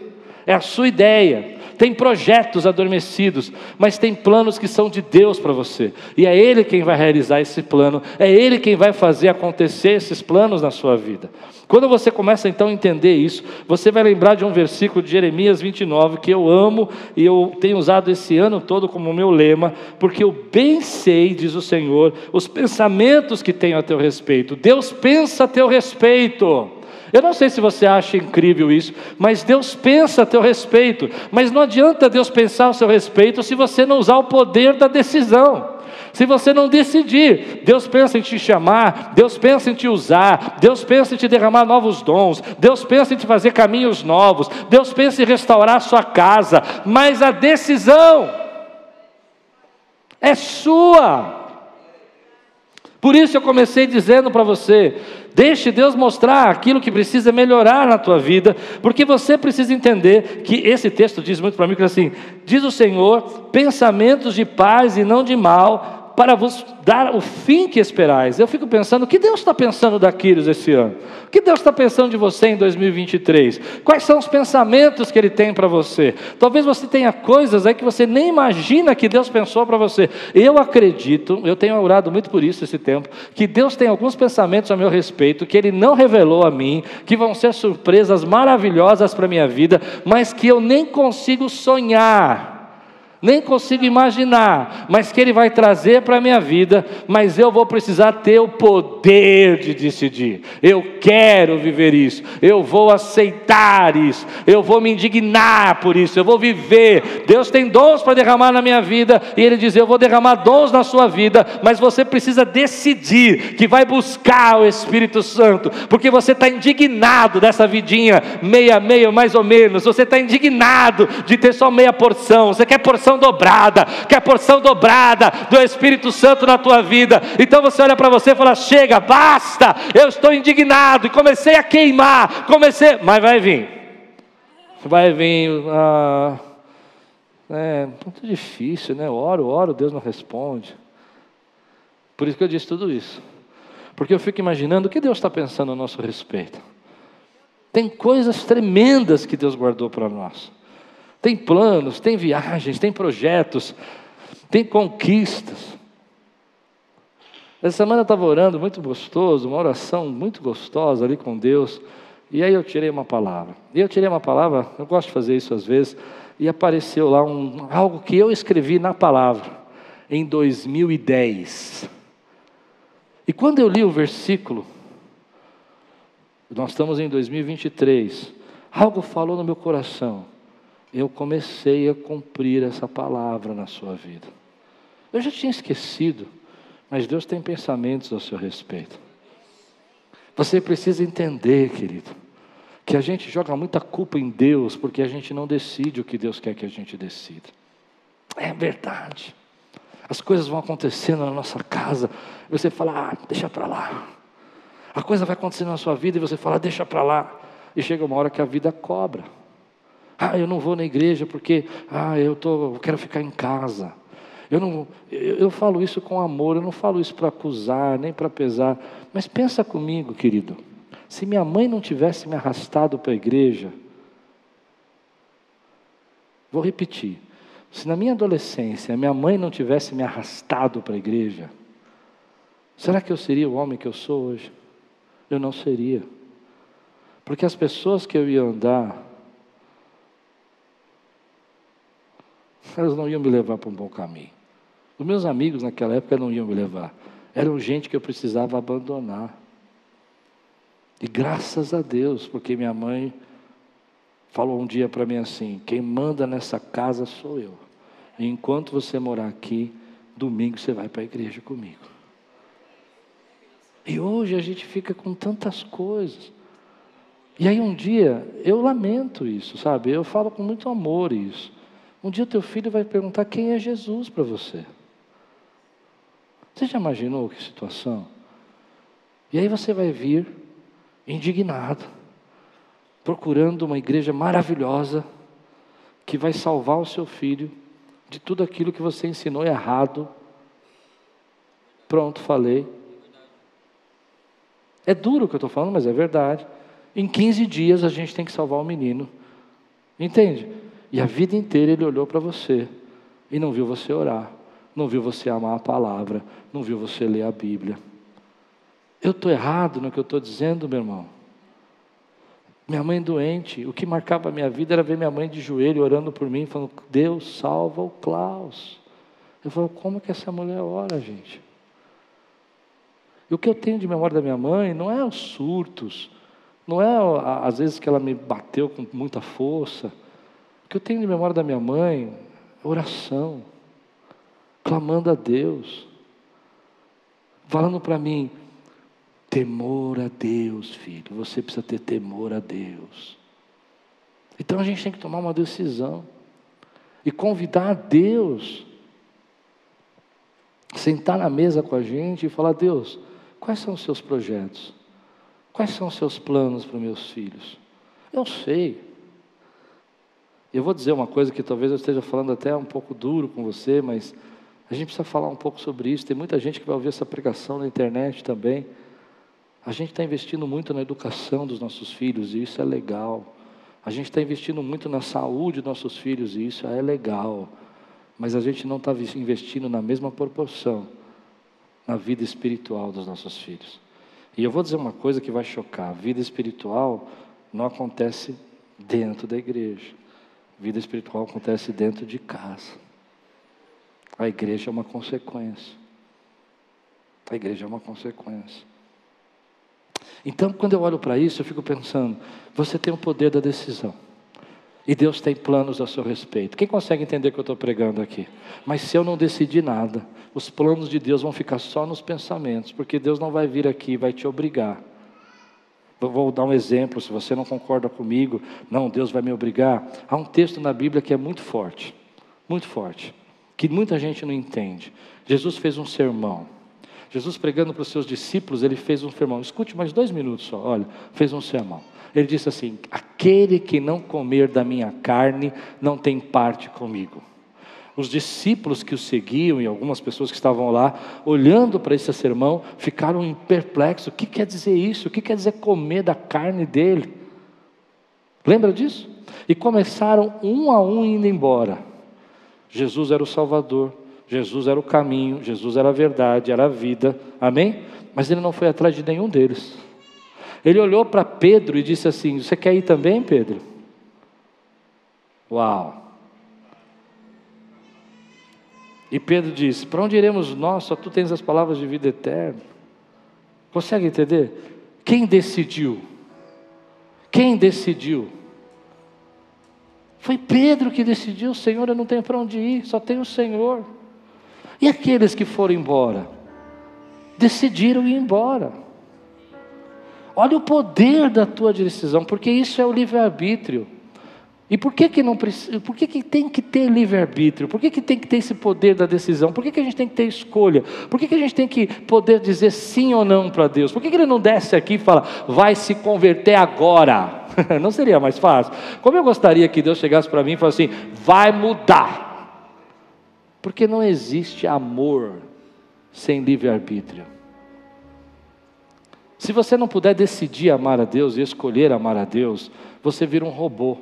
é a sua ideia. Tem projetos adormecidos, mas tem planos que são de Deus para você. E é Ele quem vai realizar esse plano, é Ele quem vai fazer acontecer esses planos na sua vida. Quando você começa então a entender isso, você vai lembrar de um versículo de Jeremias 29 que eu amo e eu tenho usado esse ano todo como meu lema, porque eu bem sei, diz o Senhor, os pensamentos que tenho a teu respeito. Deus pensa a teu respeito. Eu não sei se você acha incrível isso, mas Deus pensa a teu respeito. Mas não adianta Deus pensar a seu respeito se você não usar o poder da decisão. Se você não decidir, Deus pensa em te chamar, Deus pensa em te usar, Deus pensa em te derramar novos dons, Deus pensa em te fazer caminhos novos, Deus pensa em restaurar a sua casa, mas a decisão é sua. Por isso eu comecei dizendo para você: Deixe Deus mostrar aquilo que precisa melhorar na tua vida, porque você precisa entender que esse texto diz muito para mim que assim, diz o Senhor, pensamentos de paz e não de mal, para vos dar o fim que esperais. Eu fico pensando, o que Deus está pensando da Quírios esse ano? O que Deus está pensando de você em 2023? Quais são os pensamentos que Ele tem para você? Talvez você tenha coisas aí que você nem imagina que Deus pensou para você. Eu acredito, eu tenho orado muito por isso esse tempo, que Deus tem alguns pensamentos a meu respeito que Ele não revelou a mim, que vão ser surpresas maravilhosas para a minha vida, mas que eu nem consigo sonhar nem consigo imaginar, mas que Ele vai trazer para a minha vida, mas eu vou precisar ter o poder de decidir. Eu quero viver isso, eu vou aceitar isso, eu vou me indignar por isso, eu vou viver. Deus tem dons para derramar na minha vida, e Ele diz: Eu vou derramar dons na sua vida, mas você precisa decidir que vai buscar o Espírito Santo, porque você está indignado dessa vidinha meia, meia, mais ou menos, você está indignado de ter só meia porção, você quer porção porção dobrada, quer porção dobrada do Espírito Santo na tua vida. Então você olha para você e fala: chega, basta, eu estou indignado, e comecei a queimar, comecei, mas vai vir, vai vir. Ah, é muito difícil, né? Oro, oro, Deus não responde. Por isso que eu disse tudo isso. Porque eu fico imaginando o que Deus está pensando a nosso respeito. Tem coisas tremendas que Deus guardou para nós. Tem planos, tem viagens, tem projetos, tem conquistas. Essa semana eu estava orando muito gostoso, uma oração muito gostosa ali com Deus. E aí eu tirei uma palavra. E eu tirei uma palavra, eu gosto de fazer isso às vezes, e apareceu lá um, algo que eu escrevi na palavra em 2010. E quando eu li o versículo, nós estamos em 2023, algo falou no meu coração eu comecei a cumprir essa palavra na sua vida. Eu já tinha esquecido, mas Deus tem pensamentos ao seu respeito. Você precisa entender, querido, que a gente joga muita culpa em Deus porque a gente não decide o que Deus quer que a gente decida. É verdade. As coisas vão acontecendo na nossa casa, e você fala, ah, deixa para lá. A coisa vai acontecendo na sua vida e você fala, deixa para lá. E chega uma hora que a vida cobra. Ah, eu não vou na igreja porque ah, eu, tô, eu quero ficar em casa. Eu, não, eu, eu falo isso com amor, eu não falo isso para acusar, nem para pesar. Mas pensa comigo, querido. Se minha mãe não tivesse me arrastado para a igreja, vou repetir. Se na minha adolescência minha mãe não tivesse me arrastado para a igreja, será que eu seria o homem que eu sou hoje? Eu não seria. Porque as pessoas que eu ia andar elas não iam me levar para um bom caminho. Os meus amigos naquela época não iam me levar. Eram gente que eu precisava abandonar. E graças a Deus, porque minha mãe falou um dia para mim assim: quem manda nessa casa sou eu. E enquanto você morar aqui, domingo você vai para a igreja comigo. E hoje a gente fica com tantas coisas. E aí um dia, eu lamento isso, sabe? Eu falo com muito amor isso. Um dia teu filho vai perguntar quem é Jesus para você. Você já imaginou que situação? E aí você vai vir indignado, procurando uma igreja maravilhosa que vai salvar o seu filho de tudo aquilo que você ensinou errado. Pronto, falei. É duro o que eu estou falando, mas é verdade. Em 15 dias a gente tem que salvar o menino. Entende? E a vida inteira ele olhou para você e não viu você orar, não viu você amar a palavra, não viu você ler a Bíblia. Eu estou errado no que eu estou dizendo, meu irmão? Minha mãe doente, o que marcava a minha vida era ver minha mãe de joelho orando por mim, falando: Deus salva o Klaus. Eu falo: como que essa mulher ora, gente? E o que eu tenho de memória da minha mãe não é os surtos, não é às vezes que ela me bateu com muita força. Que eu tenho de memória da minha mãe oração, clamando a Deus, falando para mim: Temor a Deus, filho. Você precisa ter temor a Deus. Então a gente tem que tomar uma decisão e convidar a Deus, sentar na mesa com a gente e falar: Deus, quais são os seus projetos? Quais são os seus planos para meus filhos? Eu sei. Eu vou dizer uma coisa que talvez eu esteja falando até um pouco duro com você, mas a gente precisa falar um pouco sobre isso. Tem muita gente que vai ouvir essa pregação na internet também. A gente está investindo muito na educação dos nossos filhos e isso é legal. A gente está investindo muito na saúde dos nossos filhos e isso é legal. Mas a gente não está investindo na mesma proporção na vida espiritual dos nossos filhos. E eu vou dizer uma coisa que vai chocar: a vida espiritual não acontece dentro da igreja. Vida espiritual acontece dentro de casa. A igreja é uma consequência. A igreja é uma consequência. Então, quando eu olho para isso, eu fico pensando: você tem o poder da decisão. E Deus tem planos a seu respeito. Quem consegue entender o que eu estou pregando aqui? Mas se eu não decidir nada, os planos de Deus vão ficar só nos pensamentos, porque Deus não vai vir aqui e vai te obrigar. Vou dar um exemplo, se você não concorda comigo, não, Deus vai me obrigar. Há um texto na Bíblia que é muito forte, muito forte, que muita gente não entende. Jesus fez um sermão. Jesus pregando para os seus discípulos, ele fez um sermão. Escute mais dois minutos só, olha, fez um sermão. Ele disse assim: Aquele que não comer da minha carne não tem parte comigo. Os discípulos que o seguiam e algumas pessoas que estavam lá, olhando para esse sermão, ficaram perplexos: o que quer dizer isso? O que quer dizer comer da carne dele? Lembra disso? E começaram um a um indo embora. Jesus era o Salvador, Jesus era o caminho, Jesus era a verdade, era a vida, amém? Mas ele não foi atrás de nenhum deles. Ele olhou para Pedro e disse assim: Você quer ir também, Pedro? Uau! E Pedro disse: Para onde iremos nós? Só tu tens as palavras de vida eterna. Consegue entender? Quem decidiu? Quem decidiu? Foi Pedro que decidiu: Senhor, eu não tenho para onde ir, só tenho o Senhor. E aqueles que foram embora? Decidiram ir embora. Olha o poder da tua decisão, porque isso é o livre-arbítrio. E por que, que não precisa, por que, que tem que ter livre-arbítrio? Por que, que tem que ter esse poder da decisão? Por que, que a gente tem que ter escolha? Por que, que a gente tem que poder dizer sim ou não para Deus? Por que, que ele não desce aqui e fala, vai se converter agora? não seria mais fácil? Como eu gostaria que Deus chegasse para mim e falasse assim, vai mudar. Porque não existe amor sem livre-arbítrio. Se você não puder decidir amar a Deus e escolher amar a Deus, você vira um robô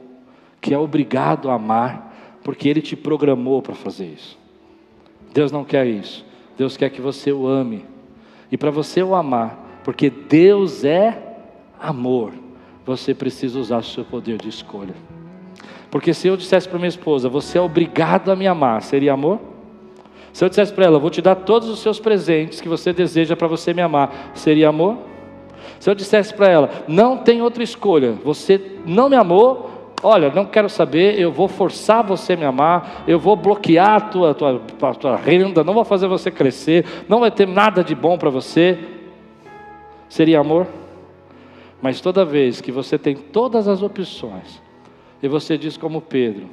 que é obrigado a amar, porque Ele te programou para fazer isso. Deus não quer isso. Deus quer que você o ame. E para você o amar, porque Deus é amor, você precisa usar o seu poder de escolha. Porque se eu dissesse para minha esposa, você é obrigado a me amar, seria amor? Se eu dissesse para ela, vou te dar todos os seus presentes que você deseja para você me amar, seria amor? Se eu dissesse para ela, não tem outra escolha, você não me amou, olha, não quero saber, eu vou forçar você a me amar, eu vou bloquear a tua, tua, a tua renda, não vou fazer você crescer, não vai ter nada de bom para você. Seria amor? Mas toda vez que você tem todas as opções, e você diz como Pedro: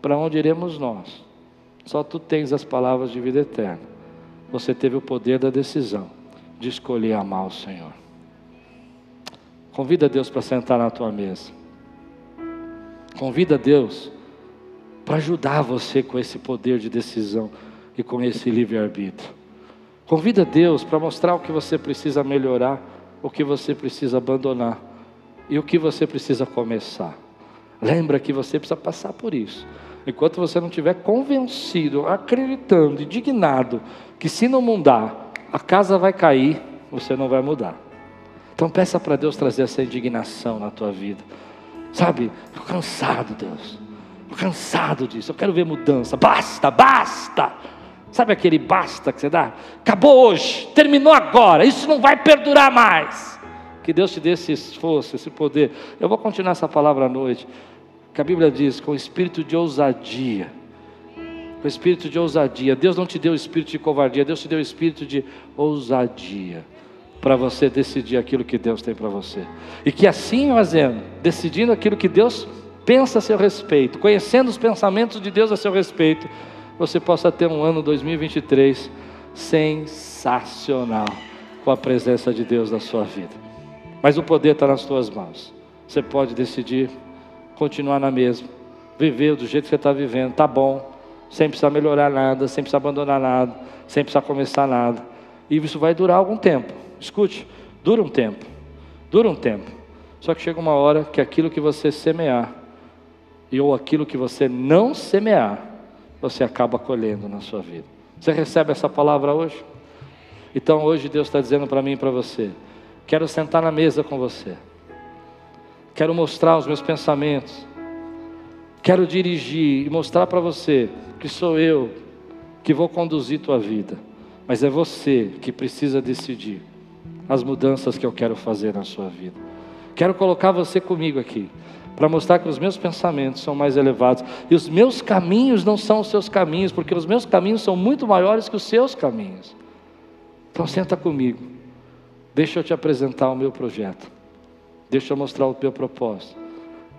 Para onde iremos nós? Só tu tens as palavras de vida eterna. Você teve o poder da decisão de escolher amar o Senhor. Convida Deus para sentar na tua mesa. Convida Deus para ajudar você com esse poder de decisão e com esse livre-arbítrio. Convida Deus para mostrar o que você precisa melhorar, o que você precisa abandonar e o que você precisa começar. Lembra que você precisa passar por isso. Enquanto você não estiver convencido, acreditando, indignado, que se não mudar, a casa vai cair, você não vai mudar. Então peça para Deus trazer essa indignação na tua vida. Sabe, estou cansado, Deus. Estou cansado disso. Eu quero ver mudança. Basta, basta. Sabe aquele basta que você dá? Acabou hoje, terminou agora. Isso não vai perdurar mais. Que Deus te dê esse esforço, esse poder. Eu vou continuar essa palavra à noite que a Bíblia diz, com espírito de ousadia. Com espírito de ousadia. Deus não te deu espírito de covardia, Deus te deu espírito de ousadia. Para você decidir aquilo que Deus tem para você. E que assim fazendo, decidindo aquilo que Deus pensa a seu respeito, conhecendo os pensamentos de Deus a seu respeito, você possa ter um ano 2023 sensacional com a presença de Deus na sua vida. Mas o poder está nas tuas mãos. Você pode decidir continuar na mesma, viver do jeito que você está vivendo, tá bom, sem precisar melhorar nada, sem precisar abandonar nada, sem precisar começar nada. E isso vai durar algum tempo. Escute, dura um tempo, dura um tempo. Só que chega uma hora que aquilo que você semear, e ou aquilo que você não semear, você acaba colhendo na sua vida. Você recebe essa palavra hoje? Então hoje Deus está dizendo para mim e para você: quero sentar na mesa com você. Quero mostrar os meus pensamentos. Quero dirigir e mostrar para você que sou eu que vou conduzir tua vida. Mas é você que precisa decidir as mudanças que eu quero fazer na sua vida. Quero colocar você comigo aqui para mostrar que os meus pensamentos são mais elevados e os meus caminhos não são os seus caminhos, porque os meus caminhos são muito maiores que os seus caminhos. Então senta comigo. Deixa eu te apresentar o meu projeto. Deixa eu mostrar o teu propósito.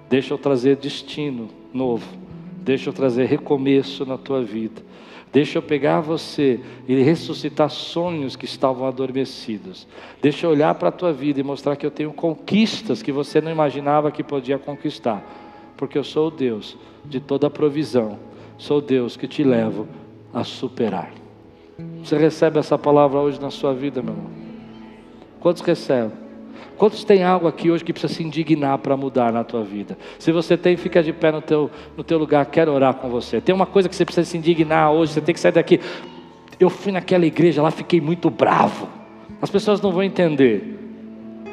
Deixa eu trazer destino novo. Deixa eu trazer recomeço na tua vida. Deixa eu pegar você e ressuscitar sonhos que estavam adormecidos. Deixa eu olhar para a tua vida e mostrar que eu tenho conquistas que você não imaginava que podia conquistar. Porque eu sou o Deus de toda provisão. Sou o Deus que te levo a superar. Você recebe essa palavra hoje na sua vida, meu irmão? Quantos recebem? Quantos tem algo aqui hoje que precisa se indignar para mudar na tua vida? Se você tem, fica de pé no teu, no teu lugar, quero orar com você. Tem uma coisa que você precisa se indignar hoje, você tem que sair daqui. Eu fui naquela igreja lá, fiquei muito bravo. As pessoas não vão entender.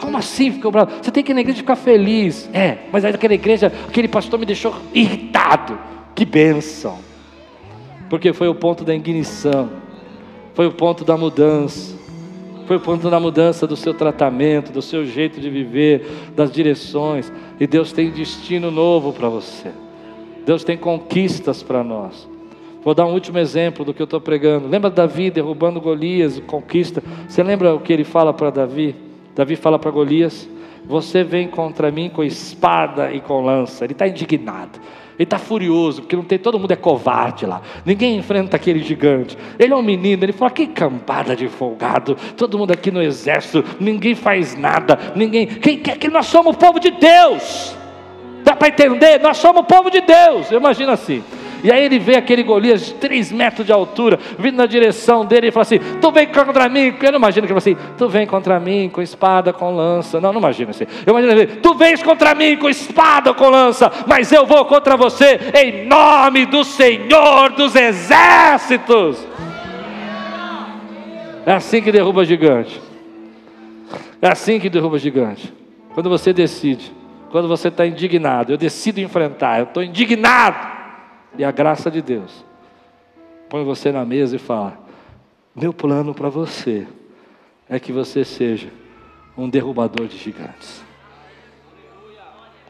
Como assim ficou bravo? Você tem que ir na igreja ficar feliz. É, mas aí naquela igreja, aquele pastor me deixou irritado. Que bênção. Porque foi o ponto da ignição. Foi o ponto da mudança foi o ponto da mudança do seu tratamento, do seu jeito de viver, das direções. E Deus tem destino novo para você. Deus tem conquistas para nós. Vou dar um último exemplo do que eu estou pregando. Lembra Davi derrubando Golias, conquista? Você lembra o que ele fala para Davi? Davi fala para Golias: Você vem contra mim com espada e com lança. Ele está indignado. Ele está furioso, porque não tem, todo mundo é covarde lá. Ninguém enfrenta aquele gigante. Ele é um menino, ele fala: que cambada de folgado. Todo mundo aqui no exército, ninguém faz nada. Ninguém. Quem quer que nós somos o povo de Deus? Dá para entender? Nós somos o povo de Deus. Eu imagino assim. E aí ele vê aquele Golias de 3 metros de altura, vindo na direção dele e fala assim: Tu vem contra mim. Eu não imagino que ele fala assim: Tu vem contra mim com espada, com lança. Não, não imagino assim. Eu imagino assim: Tu vens contra mim com espada, com lança, mas eu vou contra você em nome do Senhor dos Exércitos. É assim que derruba gigante. É assim que derruba gigante. Quando você decide, quando você está indignado, eu decido enfrentar, eu estou indignado e a graça de Deus põe você na mesa e fala: Meu plano para você é que você seja um derrubador de gigantes.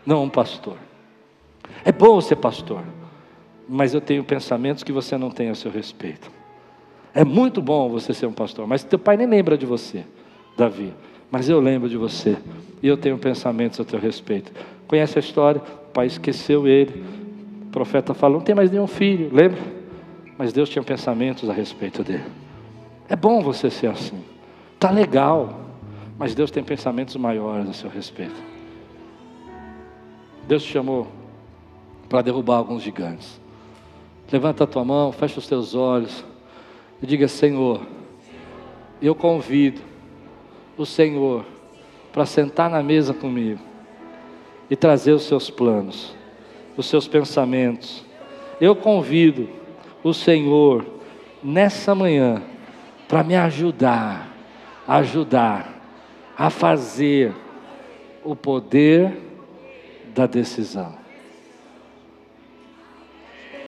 Não um pastor. É bom ser pastor, mas eu tenho pensamentos que você não tem a seu respeito. É muito bom você ser um pastor, mas teu pai nem lembra de você, Davi. Mas eu lembro de você e eu tenho pensamentos a teu respeito. Conhece a história? O pai esqueceu ele. Profeta falou: não tem mais nenhum filho, lembra? Mas Deus tinha pensamentos a respeito dele. É bom você ser assim. Tá legal, mas Deus tem pensamentos maiores a seu respeito. Deus te chamou para derrubar alguns gigantes. Levanta a tua mão, fecha os teus olhos e diga: Senhor, eu convido o Senhor para sentar na mesa comigo e trazer os seus planos, os seus pensamentos. Eu convido o Senhor nessa manhã para me ajudar, ajudar a fazer o poder da decisão.